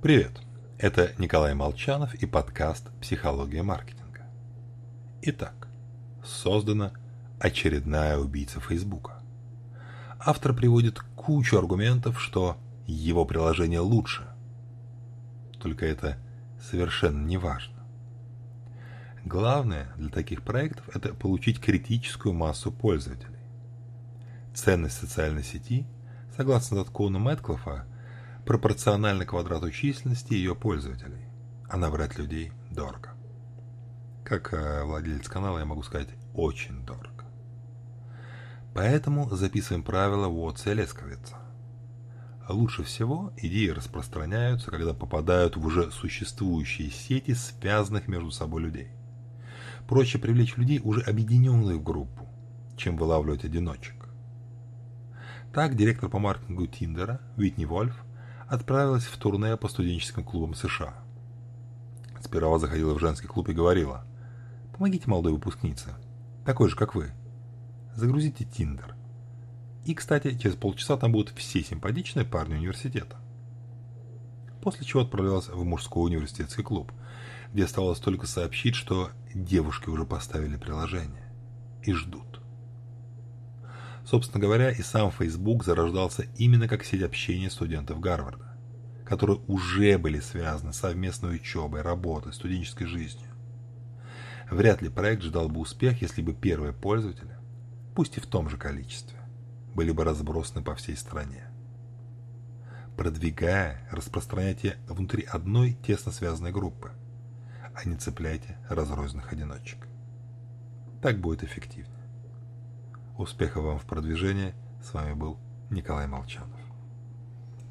Привет! Это Николай Молчанов и подкаст «Психология маркетинга». Итак, создана очередная убийца Фейсбука. Автор приводит кучу аргументов, что его приложение лучше. Только это совершенно не важно. Главное для таких проектов – это получить критическую массу пользователей. Ценность социальной сети, согласно закону Мэтклиффа, пропорциональна квадрату численности ее пользователей, а набрать людей дорого. Как э, владелец канала я могу сказать очень дорого. Поэтому записываем правила Уотса Лесковица. Лучше всего идеи распространяются, когда попадают в уже существующие сети связанных между собой людей. Проще привлечь людей, уже объединенных в группу, чем вылавливать одиночек. Так директор по маркетингу Тиндера Уитни Вольф отправилась в турне по студенческим клубам США. Сперва заходила в женский клуб и говорила «Помогите молодой выпускнице, такой же, как вы. Загрузите Тиндер. И, кстати, через полчаса там будут все симпатичные парни университета». После чего отправлялась в мужской университетский клуб, где осталось только сообщить, что девушки уже поставили приложение и ждут. Собственно говоря, и сам Facebook зарождался именно как сеть общения студентов Гарварда, которые уже были связаны совместной учебой, работой, студенческой жизнью. Вряд ли проект ждал бы успех, если бы первые пользователи, пусть и в том же количестве, были бы разбросаны по всей стране. Продвигая, распространяйте внутри одной тесно связанной группы, а не цепляйте разрозненных одиночек. Так будет эффективнее. Успехов вам в продвижении. С вами был Николай Молчанов.